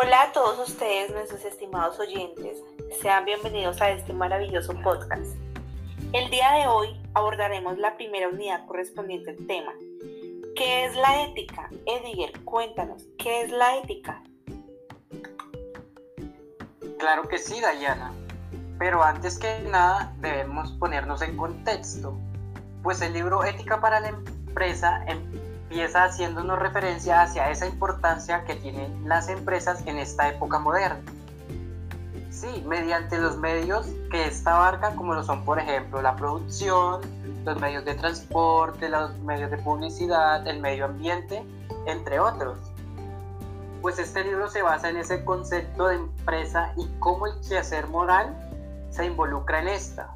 Hola a todos ustedes, nuestros estimados oyentes. Sean bienvenidos a este maravilloso podcast. El día de hoy abordaremos la primera unidad correspondiente al tema. ¿Qué es la ética? Ediger, cuéntanos, ¿qué es la ética? Claro que sí, Dayana. Pero antes que nada debemos ponernos en contexto, pues el libro Ética para la Empresa empieza haciéndonos referencia hacia esa importancia que tienen las empresas en esta época moderna. Sí, mediante los medios que esta abarca, como lo son, por ejemplo, la producción, los medios de transporte, los medios de publicidad, el medio ambiente, entre otros. Pues este libro se basa en ese concepto de empresa y cómo el quehacer moral se involucra en esta.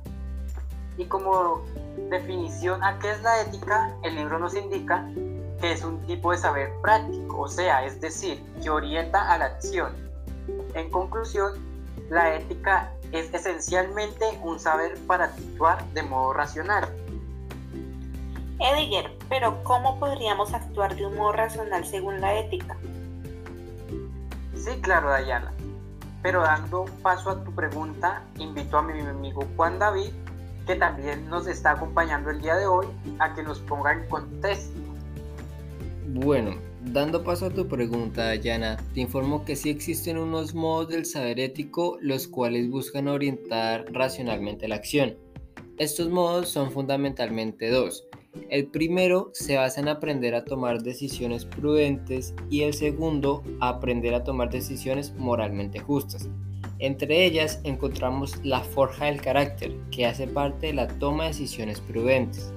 Y como definición a qué es la ética, el libro nos indica que es un tipo de saber práctico, o sea, es decir, que orienta a la acción. En conclusión, la ética es esencialmente un saber para actuar de modo racional. Ediger, pero ¿cómo podríamos actuar de un modo racional según la ética? Sí, claro, Dayana. Pero dando paso a tu pregunta, invito a mi amigo Juan David, que también nos está acompañando el día de hoy, a que nos ponga en contexto bueno, dando paso a tu pregunta, Dayana, te informo que sí existen unos modos del saber ético los cuales buscan orientar racionalmente la acción. Estos modos son fundamentalmente dos. El primero se basa en aprender a tomar decisiones prudentes y el segundo, aprender a tomar decisiones moralmente justas. Entre ellas encontramos la forja del carácter, que hace parte de la toma de decisiones prudentes.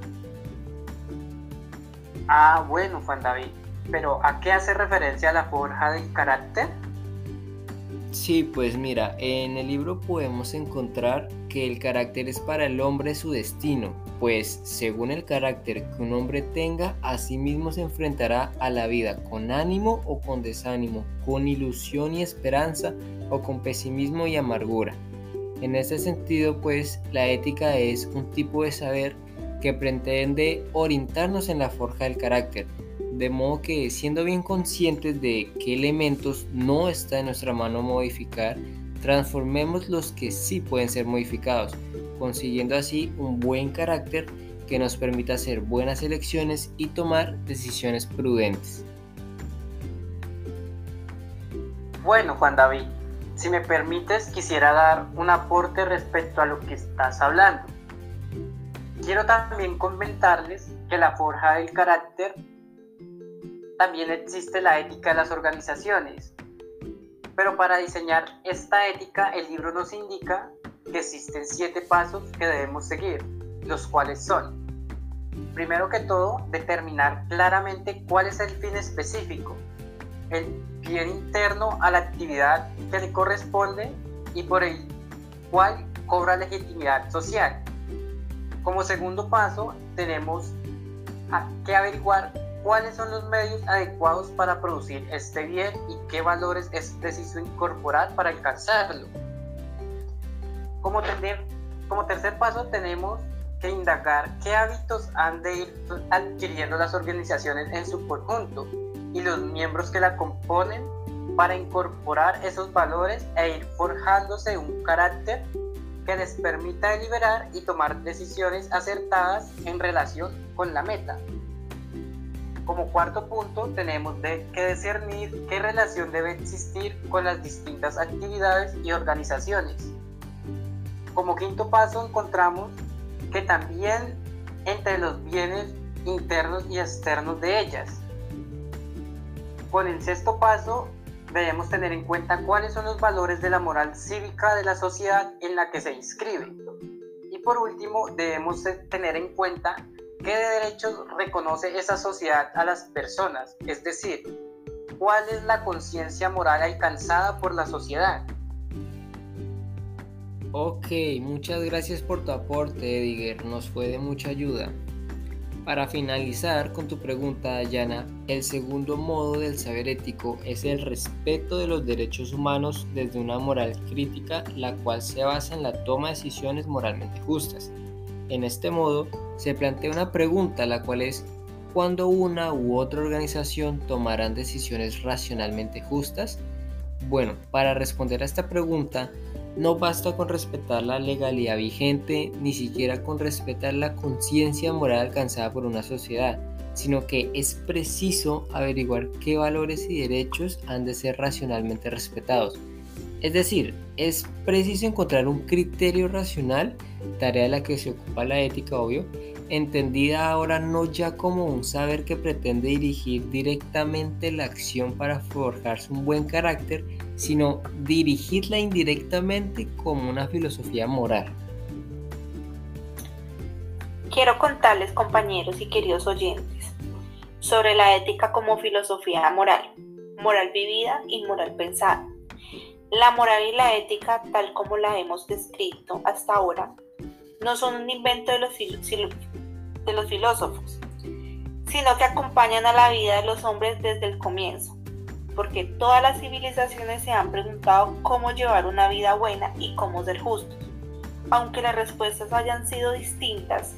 Ah, bueno, Juan David, pero ¿a qué hace referencia la forja del carácter? Sí, pues mira, en el libro podemos encontrar que el carácter es para el hombre su destino, pues según el carácter que un hombre tenga, así mismo se enfrentará a la vida con ánimo o con desánimo, con ilusión y esperanza o con pesimismo y amargura. En este sentido, pues la ética es un tipo de saber que pretende orientarnos en la forja del carácter, de modo que siendo bien conscientes de qué elementos no está en nuestra mano modificar, transformemos los que sí pueden ser modificados, consiguiendo así un buen carácter que nos permita hacer buenas elecciones y tomar decisiones prudentes. Bueno, Juan David, si me permites, quisiera dar un aporte respecto a lo que estás hablando. Quiero también comentarles que la forja del carácter también existe la ética de las organizaciones. Pero para diseñar esta ética, el libro nos indica que existen siete pasos que debemos seguir, los cuales son, primero que todo, determinar claramente cuál es el fin específico, el bien interno a la actividad que le corresponde y por el cual cobra legitimidad social. Como segundo paso, tenemos que averiguar cuáles son los medios adecuados para producir este bien y qué valores es preciso incorporar para alcanzarlo. Como, como tercer paso tenemos que indagar qué hábitos han de ir adquiriendo las organizaciones en su conjunto y los miembros que la componen para incorporar esos valores e ir forjándose un carácter que les permita deliberar y tomar decisiones acertadas en relación con la meta. Como cuarto punto, tenemos de que discernir qué relación debe existir con las distintas actividades y organizaciones. Como quinto paso, encontramos que también entre los bienes internos y externos de ellas. Con el sexto paso, debemos tener en cuenta cuáles son los valores de la moral cívica de la sociedad en la que se inscribe. Y por último, debemos tener en cuenta qué derechos reconoce esa sociedad a las personas, es decir, cuál es la conciencia moral alcanzada por la sociedad. Ok, muchas gracias por tu aporte, Ediger, nos fue de mucha ayuda. Para finalizar con tu pregunta, Dayana, el segundo modo del saber ético es el respeto de los derechos humanos desde una moral crítica, la cual se basa en la toma de decisiones moralmente justas. En este modo, se plantea una pregunta, la cual es, ¿cuándo una u otra organización tomarán decisiones racionalmente justas? Bueno, para responder a esta pregunta, no basta con respetar la legalidad vigente, ni siquiera con respetar la conciencia moral alcanzada por una sociedad, sino que es preciso averiguar qué valores y derechos han de ser racionalmente respetados. Es decir, es preciso encontrar un criterio racional, tarea de la que se ocupa la ética, obvio, entendida ahora no ya como un saber que pretende dirigir directamente la acción para forjarse un buen carácter, sino dirigirla indirectamente como una filosofía moral. Quiero contarles, compañeros y queridos oyentes, sobre la ética como filosofía moral, moral vivida y moral pensada. La moral y la ética, tal como la hemos descrito hasta ahora, no son un invento de los, filósofos, sino que acompañan a la vida de los hombres desde el comienzo, porque todas las civilizaciones se han preguntado cómo llevar una vida buena y cómo ser justos. Aunque las respuestas hayan sido distintas,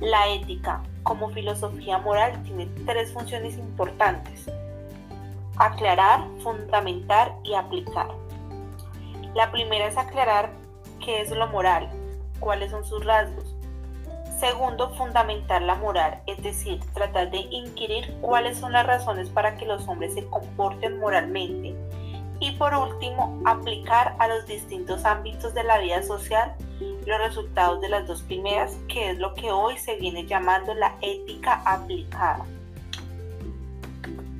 la ética como filosofía moral tiene tres funciones importantes. Aclarar, fundamentar y aplicar. La primera es aclarar qué es lo moral, cuáles son sus rasgos. Segundo, fundamentar la moral, es decir, tratar de inquirir cuáles son las razones para que los hombres se comporten moralmente. Y por último, aplicar a los distintos ámbitos de la vida social los resultados de las dos primeras, que es lo que hoy se viene llamando la ética aplicada.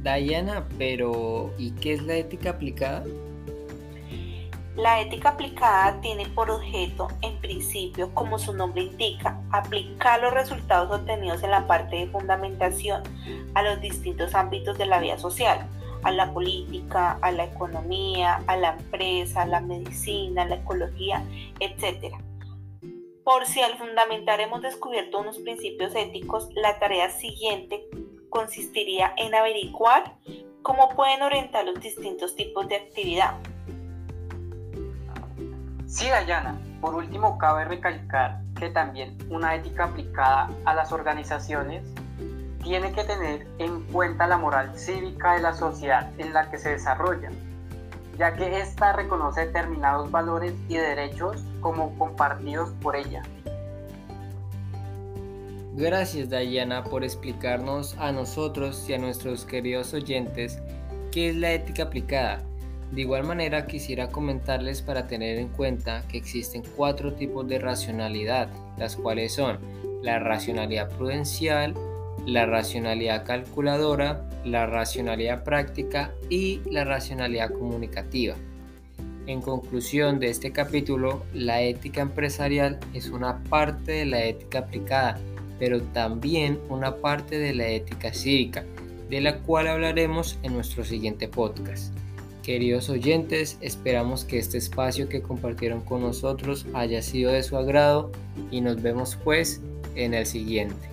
Diana, pero ¿y qué es la ética aplicada? La ética aplicada tiene por objeto, en principio, como su nombre indica, aplicar los resultados obtenidos en la parte de fundamentación a los distintos ámbitos de la vida social, a la política, a la economía, a la empresa, a la medicina, a la ecología, etc. Por si al fundamentar hemos descubierto unos principios éticos, la tarea siguiente consistiría en averiguar cómo pueden orientar los distintos tipos de actividad Sí, Dayana. Por último, cabe recalcar que también una ética aplicada a las organizaciones tiene que tener en cuenta la moral cívica de la sociedad en la que se desarrolla, ya que ésta reconoce determinados valores y derechos como compartidos por ella. Gracias Dayana por explicarnos a nosotros y a nuestros queridos oyentes qué es la ética aplicada de igual manera quisiera comentarles para tener en cuenta que existen cuatro tipos de racionalidad, las cuales son la racionalidad prudencial, la racionalidad calculadora, la racionalidad práctica y la racionalidad comunicativa. En conclusión de este capítulo, la ética empresarial es una parte de la ética aplicada, pero también una parte de la ética cívica, de la cual hablaremos en nuestro siguiente podcast. Queridos oyentes, esperamos que este espacio que compartieron con nosotros haya sido de su agrado y nos vemos pues en el siguiente.